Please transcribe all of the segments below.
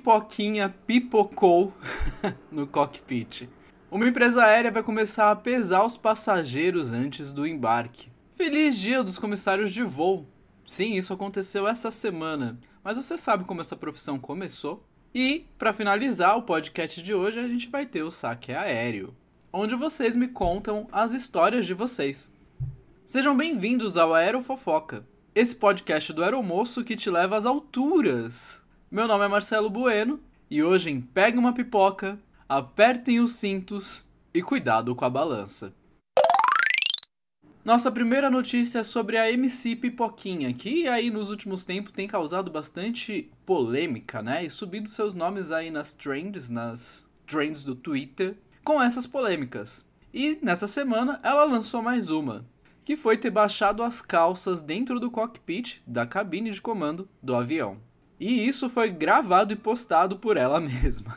pipoquinha pipocou no cockpit. Uma empresa aérea vai começar a pesar os passageiros antes do embarque. Feliz dia dos comissários de voo! Sim, isso aconteceu essa semana. Mas você sabe como essa profissão começou? E, para finalizar o podcast de hoje, a gente vai ter o saque aéreo, onde vocês me contam as histórias de vocês. Sejam bem-vindos ao Aerofofoca, esse podcast do Aeromoço que te leva às alturas. Meu nome é Marcelo Bueno e hoje em Pegue uma Pipoca, apertem os cintos e cuidado com a balança. Nossa primeira notícia é sobre a MC Pipoquinha, que aí nos últimos tempos tem causado bastante polêmica, né? E subido seus nomes aí nas trends, nas trends do Twitter, com essas polêmicas. E nessa semana ela lançou mais uma, que foi ter baixado as calças dentro do cockpit da cabine de comando do avião. E isso foi gravado e postado por ela mesma.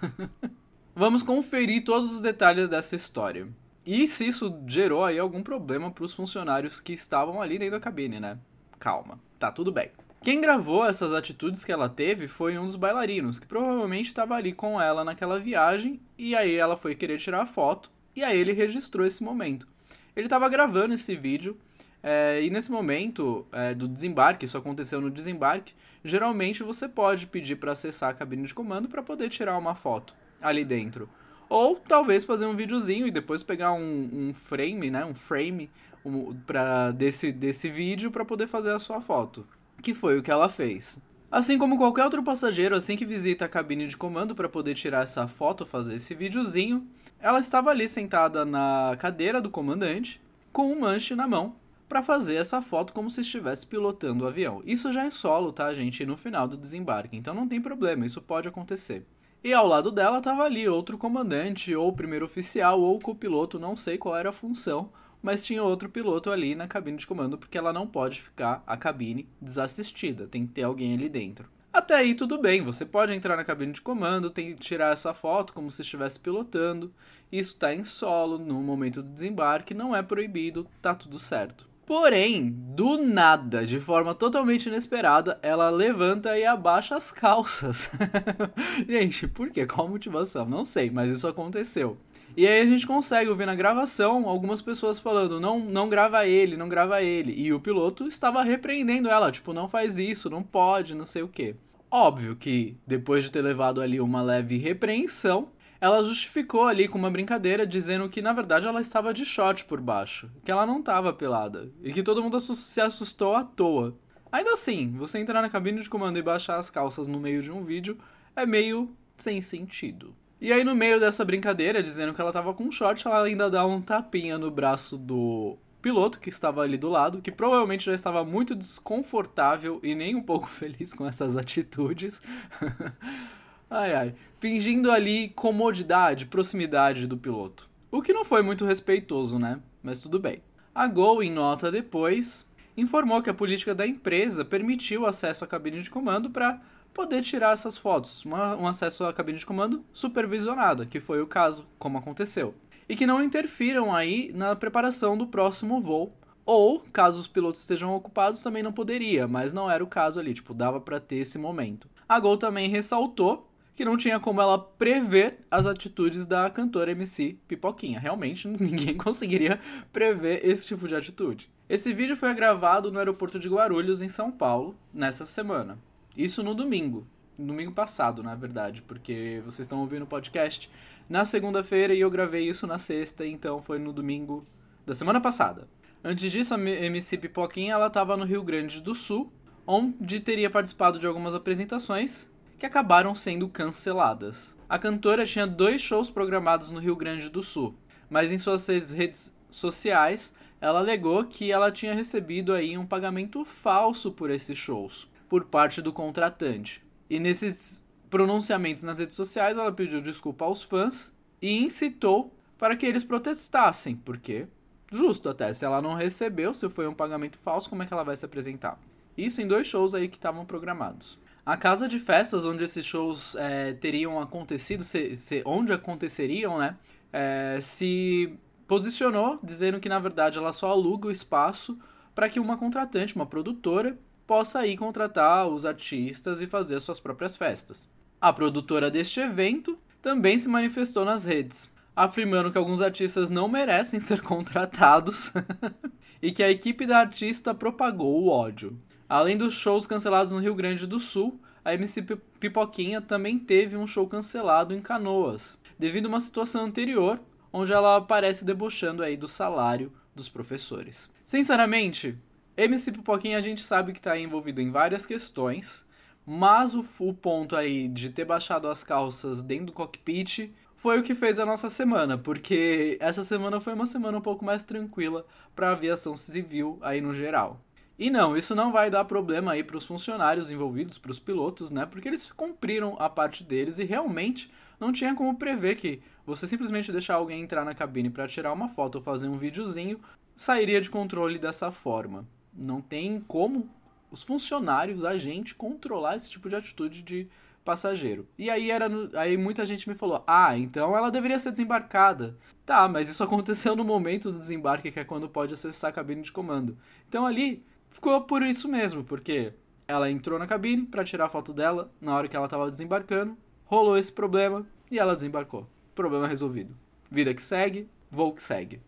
Vamos conferir todos os detalhes dessa história. E se isso gerou aí algum problema para os funcionários que estavam ali dentro da cabine, né? Calma, tá tudo bem. Quem gravou essas atitudes que ela teve foi um dos bailarinos, que provavelmente estava ali com ela naquela viagem, e aí ela foi querer tirar a foto, e aí ele registrou esse momento. Ele estava gravando esse vídeo, é, e nesse momento é, do desembarque, isso aconteceu no desembarque, geralmente você pode pedir para acessar a cabine de comando para poder tirar uma foto ali dentro. Ou talvez fazer um videozinho e depois pegar um, um frame, né? Um frame um, pra, desse, desse vídeo para poder fazer a sua foto. Que foi o que ela fez. Assim como qualquer outro passageiro, assim que visita a cabine de comando para poder tirar essa foto, fazer esse videozinho, ela estava ali sentada na cadeira do comandante, com um manche na mão, para fazer essa foto como se estivesse pilotando o avião. Isso já é solo, tá, gente? No final do desembarque, então não tem problema, isso pode acontecer. E ao lado dela estava ali outro comandante, ou primeiro oficial, ou copiloto, não sei qual era a função, mas tinha outro piloto ali na cabine de comando, porque ela não pode ficar a cabine desassistida, tem que ter alguém ali dentro. Até aí tudo bem, você pode entrar na cabine de comando, tem tirar essa foto como se estivesse pilotando. Isso está em solo no momento do desembarque, não é proibido, tá tudo certo. Porém, do nada, de forma totalmente inesperada, ela levanta e abaixa as calças. gente, por quê? Qual a motivação? Não sei, mas isso aconteceu. E aí a gente consegue ouvir na gravação algumas pessoas falando: não, não grava ele, não grava ele. E o piloto estava repreendendo ela, tipo, não faz isso, não pode, não sei o quê. Óbvio que depois de ter levado ali uma leve repreensão, ela justificou ali com uma brincadeira, dizendo que na verdade ela estava de short por baixo, que ela não estava pelada, e que todo mundo se assustou à toa. Ainda assim, você entrar na cabine de comando e baixar as calças no meio de um vídeo é meio sem sentido. E aí, no meio dessa brincadeira, dizendo que ela estava com short, ela ainda dá um tapinha no braço do piloto que estava ali do lado, que provavelmente já estava muito desconfortável e nem um pouco feliz com essas atitudes. Ai, ai. Fingindo ali comodidade, proximidade do piloto. O que não foi muito respeitoso, né? Mas tudo bem. A Gol, em nota depois, informou que a política da empresa permitiu acesso à cabine de comando para poder tirar essas fotos. Uma, um acesso à cabine de comando supervisionada, que foi o caso, como aconteceu. E que não interfiram aí na preparação do próximo voo. Ou, caso os pilotos estejam ocupados, também não poderia, mas não era o caso ali, tipo, dava para ter esse momento. A Gol também ressaltou que não tinha como ela prever as atitudes da cantora MC Pipoquinha. Realmente ninguém conseguiria prever esse tipo de atitude. Esse vídeo foi gravado no aeroporto de Guarulhos, em São Paulo, nessa semana. Isso no domingo. Domingo passado, na verdade, porque vocês estão ouvindo o podcast na segunda-feira e eu gravei isso na sexta, então foi no domingo da semana passada. Antes disso, a MC Pipoquinha ela estava no Rio Grande do Sul, onde teria participado de algumas apresentações que acabaram sendo canceladas. A cantora tinha dois shows programados no Rio Grande do Sul, mas em suas redes sociais ela alegou que ela tinha recebido aí um pagamento falso por esses shows, por parte do contratante. E nesses pronunciamentos nas redes sociais ela pediu desculpa aos fãs e incitou para que eles protestassem, porque justo até se ela não recebeu, se foi um pagamento falso, como é que ela vai se apresentar? Isso em dois shows aí que estavam programados. A casa de festas onde esses shows é, teriam acontecido, se, se, onde aconteceriam, né? É, se posicionou dizendo que na verdade ela só aluga o espaço para que uma contratante, uma produtora, possa aí contratar os artistas e fazer as suas próprias festas. A produtora deste evento também se manifestou nas redes, afirmando que alguns artistas não merecem ser contratados e que a equipe da artista propagou o ódio. Além dos shows cancelados no Rio Grande do Sul, a MC Pipoquinha também teve um show cancelado em Canoas, devido a uma situação anterior, onde ela aparece debochando aí do salário dos professores. Sinceramente, MC Pipoquinha a gente sabe que está envolvido em várias questões, mas o, o ponto aí de ter baixado as calças dentro do cockpit foi o que fez a nossa semana, porque essa semana foi uma semana um pouco mais tranquila para a aviação civil aí no geral. E não, isso não vai dar problema aí para os funcionários envolvidos, para os pilotos, né? Porque eles cumpriram a parte deles e realmente não tinha como prever que você simplesmente deixar alguém entrar na cabine para tirar uma foto ou fazer um videozinho sairia de controle dessa forma. Não tem como os funcionários, a gente, controlar esse tipo de atitude de passageiro. E aí era no, aí muita gente me falou: "Ah, então ela deveria ser desembarcada". Tá, mas isso aconteceu no momento do desembarque, que é quando pode acessar a cabine de comando. Então ali ficou por isso mesmo, porque ela entrou na cabine para tirar a foto dela na hora que ela estava desembarcando, rolou esse problema e ela desembarcou. Problema resolvido. Vida que segue, voo que segue.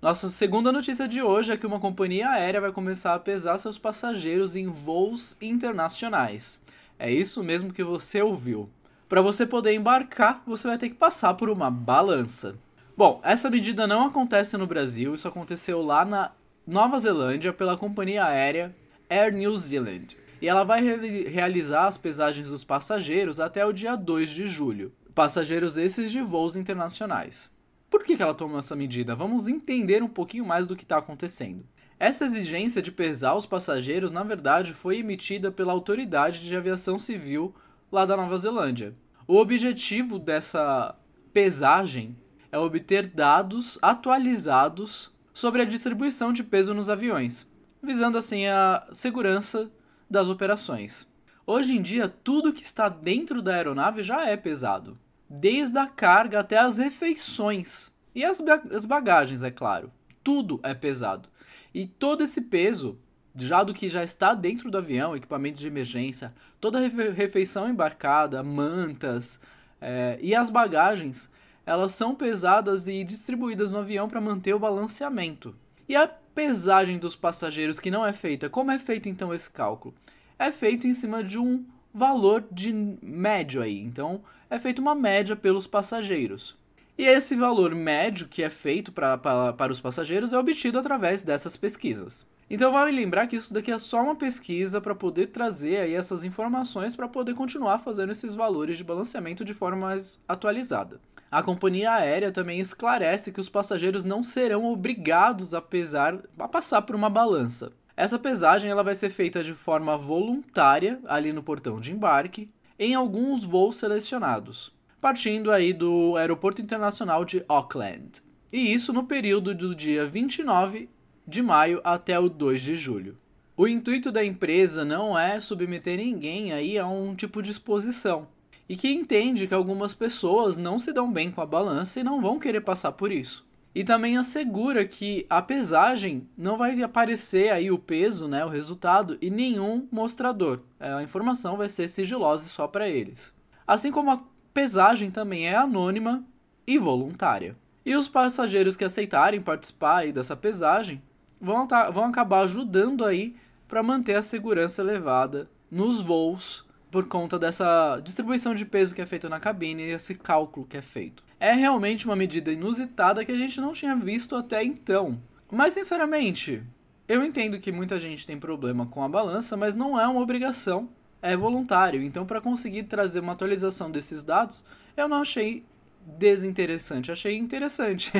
Nossa segunda notícia de hoje é que uma companhia aérea vai começar a pesar seus passageiros em voos internacionais. É isso mesmo que você ouviu. Para você poder embarcar, você vai ter que passar por uma balança. Bom, essa medida não acontece no Brasil, isso aconteceu lá na Nova Zelândia pela companhia aérea Air New Zealand. E ela vai re realizar as pesagens dos passageiros até o dia 2 de julho. Passageiros esses de voos internacionais. Por que, que ela tomou essa medida? Vamos entender um pouquinho mais do que está acontecendo. Essa exigência de pesar os passageiros, na verdade, foi emitida pela Autoridade de Aviação Civil lá da Nova Zelândia. O objetivo dessa pesagem é obter dados atualizados sobre a distribuição de peso nos aviões, visando assim a segurança das operações. Hoje em dia, tudo que está dentro da aeronave já é pesado, desde a carga até as refeições e as, as bagagens, é claro. Tudo é pesado. E todo esse peso, já do que já está dentro do avião, equipamento de emergência, toda a refeição embarcada, mantas é, e as bagagens elas são pesadas e distribuídas no avião para manter o balanceamento. E a pesagem dos passageiros que não é feita, como é feito então esse cálculo? É feito em cima de um valor de médio aí. Então, é feita uma média pelos passageiros. E esse valor médio que é feito para os passageiros é obtido através dessas pesquisas. Então vale lembrar que isso daqui é só uma pesquisa para poder trazer aí essas informações para poder continuar fazendo esses valores de balanceamento de forma mais atualizada. A companhia aérea também esclarece que os passageiros não serão obrigados a pesar, a passar por uma balança. Essa pesagem ela vai ser feita de forma voluntária ali no portão de embarque, em alguns voos selecionados, partindo aí do Aeroporto Internacional de Auckland. E isso no período do dia 29 de maio até o 2 de julho. O intuito da empresa não é submeter ninguém aí a um tipo de exposição, e que entende que algumas pessoas não se dão bem com a balança e não vão querer passar por isso. E também assegura que a pesagem não vai aparecer aí o peso, né, o resultado, e nenhum mostrador. É, a informação vai ser sigilosa só para eles. Assim como a pesagem também é anônima e voluntária. E os passageiros que aceitarem participar dessa pesagem vão, tá, vão acabar ajudando aí para manter a segurança elevada nos voos por conta dessa distribuição de peso que é feita na cabine e esse cálculo que é feito. É realmente uma medida inusitada que a gente não tinha visto até então. Mas, sinceramente, eu entendo que muita gente tem problema com a balança, mas não é uma obrigação, é voluntário. Então, para conseguir trazer uma atualização desses dados, eu não achei desinteressante, achei interessante.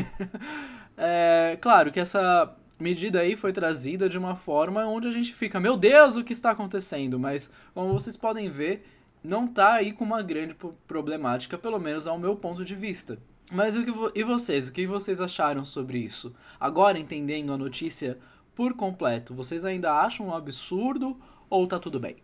é, claro que essa medida aí foi trazida de uma forma onde a gente fica, meu Deus, o que está acontecendo? Mas, como vocês podem ver, não está aí com uma grande problemática, pelo menos ao meu ponto de vista. Mas o que e vocês? O que vocês acharam sobre isso? Agora entendendo a notícia por completo, vocês ainda acham um absurdo ou tá tudo bem?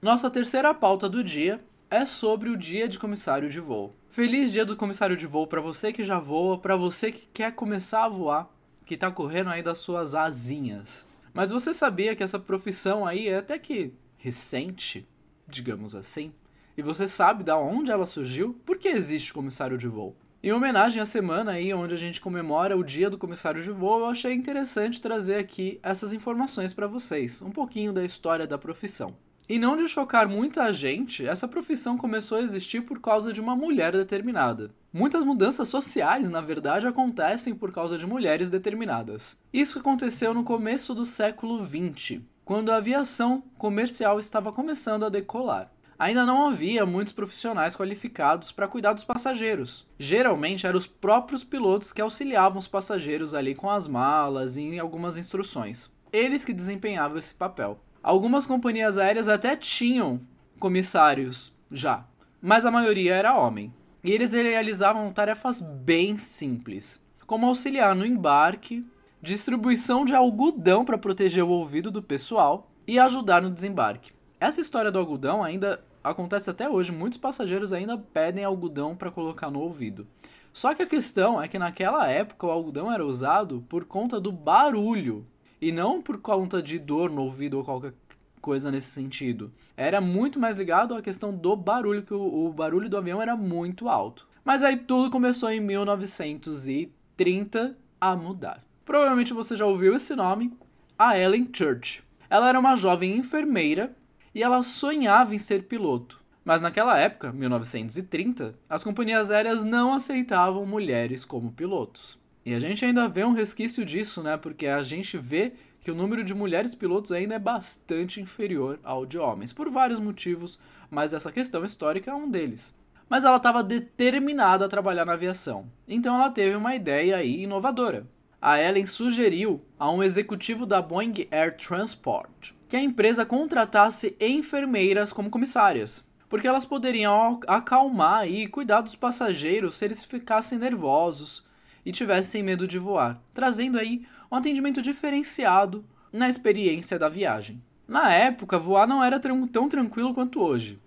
Nossa terceira pauta do dia é sobre o dia de comissário de voo. Feliz dia do comissário de voo para você que já voa, para você que quer começar a voar que tá correndo aí das suas asinhas. Mas você sabia que essa profissão aí é até que recente? digamos assim, e você sabe da onde ela surgiu, por que existe comissário de voo? Em homenagem à semana aí onde a gente comemora o dia do comissário de voo, eu achei interessante trazer aqui essas informações para vocês, um pouquinho da história da profissão. E não de chocar muita gente, essa profissão começou a existir por causa de uma mulher determinada. Muitas mudanças sociais, na verdade, acontecem por causa de mulheres determinadas. Isso aconteceu no começo do século XX, quando a aviação comercial estava começando a decolar ainda não havia muitos profissionais qualificados para cuidar dos passageiros. Geralmente eram os próprios pilotos que auxiliavam os passageiros ali com as malas e algumas instruções. Eles que desempenhavam esse papel. Algumas companhias aéreas até tinham comissários já, mas a maioria era homem. E eles realizavam tarefas bem simples, como auxiliar no embarque, distribuição de algodão para proteger o ouvido do pessoal e ajudar no desembarque. Essa história do algodão ainda acontece até hoje, muitos passageiros ainda pedem algodão para colocar no ouvido. Só que a questão é que naquela época o algodão era usado por conta do barulho e não por conta de dor no ouvido ou qualquer coisa nesse sentido. Era muito mais ligado à questão do barulho, que o, o barulho do avião era muito alto. Mas aí tudo começou em 1930 a mudar. Provavelmente você já ouviu esse nome, a Ellen Church. Ela era uma jovem enfermeira e ela sonhava em ser piloto. Mas naquela época, 1930, as companhias aéreas não aceitavam mulheres como pilotos. E a gente ainda vê um resquício disso, né? Porque a gente vê que o número de mulheres pilotos ainda é bastante inferior ao de homens, por vários motivos, mas essa questão histórica é um deles. Mas ela estava determinada a trabalhar na aviação, então ela teve uma ideia aí inovadora. A Ellen sugeriu a um executivo da Boeing Air Transport que a empresa contratasse enfermeiras como comissárias, porque elas poderiam acalmar e cuidar dos passageiros se eles ficassem nervosos e tivessem medo de voar, trazendo aí um atendimento diferenciado na experiência da viagem. Na época, voar não era tão tranquilo quanto hoje.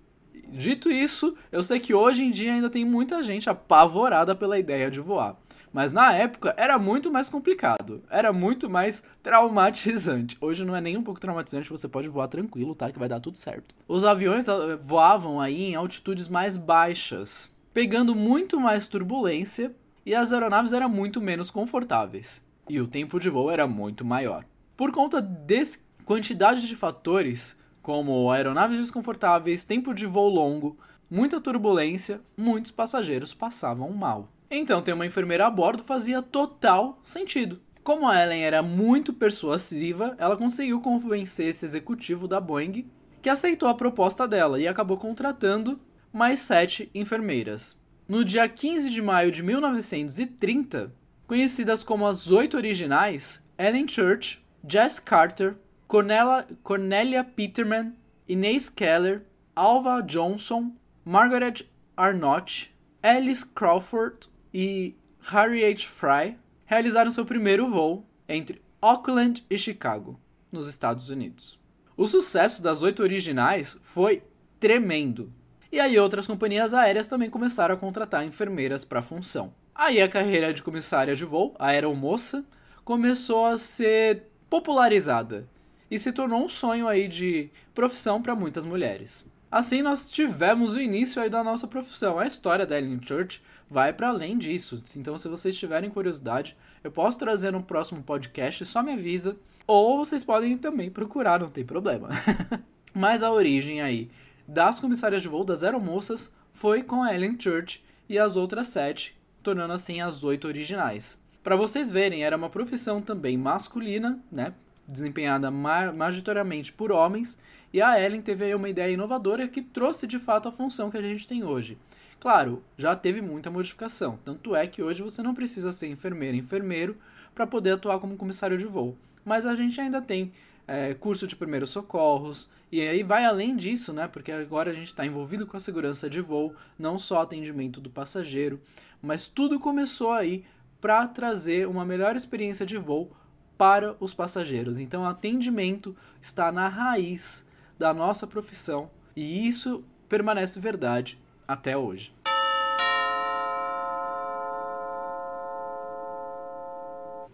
Dito isso, eu sei que hoje em dia ainda tem muita gente apavorada pela ideia de voar. Mas na época era muito mais complicado, era muito mais traumatizante. Hoje não é nem um pouco traumatizante, você pode voar tranquilo, tá? Que vai dar tudo certo. Os aviões ah, voavam aí em altitudes mais baixas, pegando muito mais turbulência e as aeronaves eram muito menos confortáveis. E o tempo de voo era muito maior. Por conta dessa quantidade de fatores, como aeronaves desconfortáveis, tempo de voo longo, muita turbulência, muitos passageiros passavam mal. Então, ter uma enfermeira a bordo fazia total sentido. Como a Ellen era muito persuasiva, ela conseguiu convencer esse executivo da Boeing que aceitou a proposta dela e acabou contratando mais sete enfermeiras. No dia 15 de maio de 1930, conhecidas como as oito originais, Ellen Church, Jess Carter, Cornelia, Peterman, Inês Keller, Alva Johnson, Margaret Arnott, Alice Crawford, e Harry H. Fry realizaram seu primeiro voo entre Auckland e Chicago, nos Estados Unidos. O sucesso das oito originais foi tremendo. E aí outras companhias aéreas também começaram a contratar enfermeiras para a função. Aí a carreira de comissária de voo, a aeromoça, começou a ser popularizada e se tornou um sonho aí de profissão para muitas mulheres. Assim nós tivemos o início aí da nossa profissão. A história da Ellen Church vai para além disso. Então, se vocês tiverem curiosidade, eu posso trazer no próximo podcast, só me avisa. Ou vocês podem também procurar, não tem problema. Mas a origem aí das comissárias de voo das aeromoças foi com a Ellen Church e as outras sete, tornando assim as oito originais. Para vocês verem, era uma profissão também masculina, né? Desempenhada majoritariamente por homens, e a Ellen teve aí uma ideia inovadora que trouxe de fato a função que a gente tem hoje. Claro, já teve muita modificação, tanto é que hoje você não precisa ser enfermeira enfermeiro para poder atuar como comissário de voo. Mas a gente ainda tem é, curso de primeiros socorros, e aí vai além disso, né? Porque agora a gente está envolvido com a segurança de voo, não só atendimento do passageiro, mas tudo começou aí para trazer uma melhor experiência de voo para os passageiros. Então, atendimento está na raiz da nossa profissão e isso permanece verdade até hoje.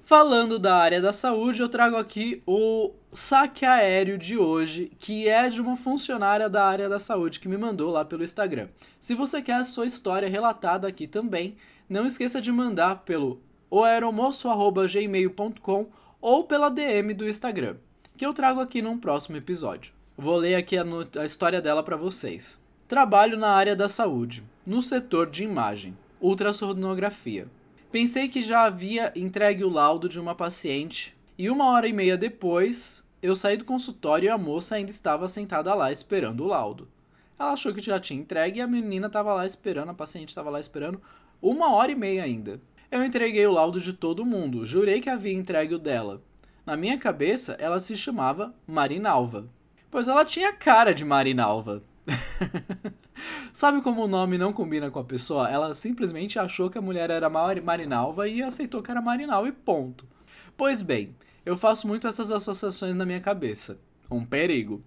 Falando da área da saúde, eu trago aqui o saque aéreo de hoje, que é de uma funcionária da área da saúde que me mandou lá pelo Instagram. Se você quer a sua história relatada aqui também, não esqueça de mandar pelo oaeromoço.gmail.com ou pela DM do Instagram, que eu trago aqui num próximo episódio. Vou ler aqui a, a história dela para vocês. Trabalho na área da saúde, no setor de imagem, ultrassonografia. Pensei que já havia entregue o laudo de uma paciente e uma hora e meia depois eu saí do consultório e a moça ainda estava sentada lá esperando o laudo. Ela achou que já tinha entregue e a menina estava lá esperando, a paciente estava lá esperando uma hora e meia ainda. Eu entreguei o laudo de todo mundo, jurei que havia entregue o dela. Na minha cabeça, ela se chamava Marinalva, pois ela tinha cara de Marinalva. Sabe como o nome não combina com a pessoa? Ela simplesmente achou que a mulher era Marinalva e aceitou que era Marinalva e ponto. Pois bem, eu faço muito essas associações na minha cabeça. Um perigo.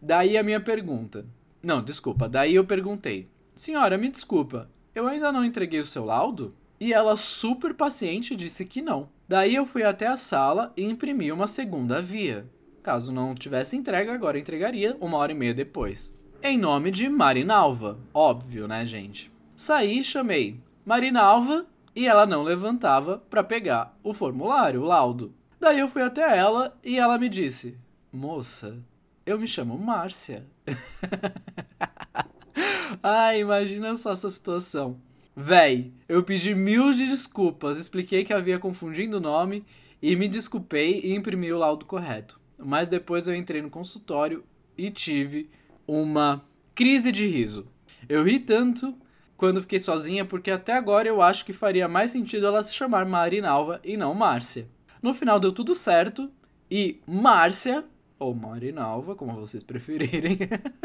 Daí a minha pergunta. Não, desculpa. Daí eu perguntei: Senhora, me desculpa, eu ainda não entreguei o seu laudo? E ela, super paciente, disse que não. Daí eu fui até a sala e imprimi uma segunda via. Caso não tivesse entrega, agora entregaria uma hora e meia depois em nome de Marinalva. Óbvio, né, gente? Saí, chamei Marinalva e ela não levantava para pegar o formulário, o laudo. Daí eu fui até ela e ela me disse: Moça, eu me chamo Márcia. Ai, imagina só essa situação. Véi, eu pedi mil de desculpas, expliquei que havia confundindo o nome e me desculpei e imprimi o laudo correto. Mas depois eu entrei no consultório e tive uma crise de riso. Eu ri tanto quando fiquei sozinha porque até agora eu acho que faria mais sentido ela se chamar Marinalva e não Márcia. No final deu tudo certo e Márcia, ou Marinalva, como vocês preferirem,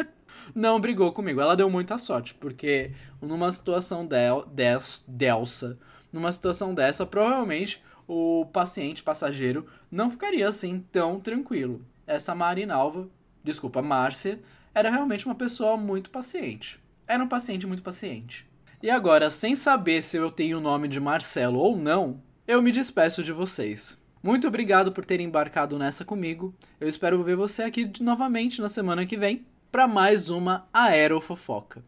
não brigou comigo. Ela deu muita sorte, porque numa situação del, delsa, numa situação dessa, provavelmente o paciente, passageiro, não ficaria assim tão tranquilo. Essa Marinalva, desculpa, Márcia, era realmente uma pessoa muito paciente. Era um paciente muito paciente. E agora, sem saber se eu tenho o nome de Marcelo ou não, eu me despeço de vocês. Muito obrigado por terem embarcado nessa comigo. Eu espero ver você aqui novamente na semana que vem para mais uma Aerofofoca.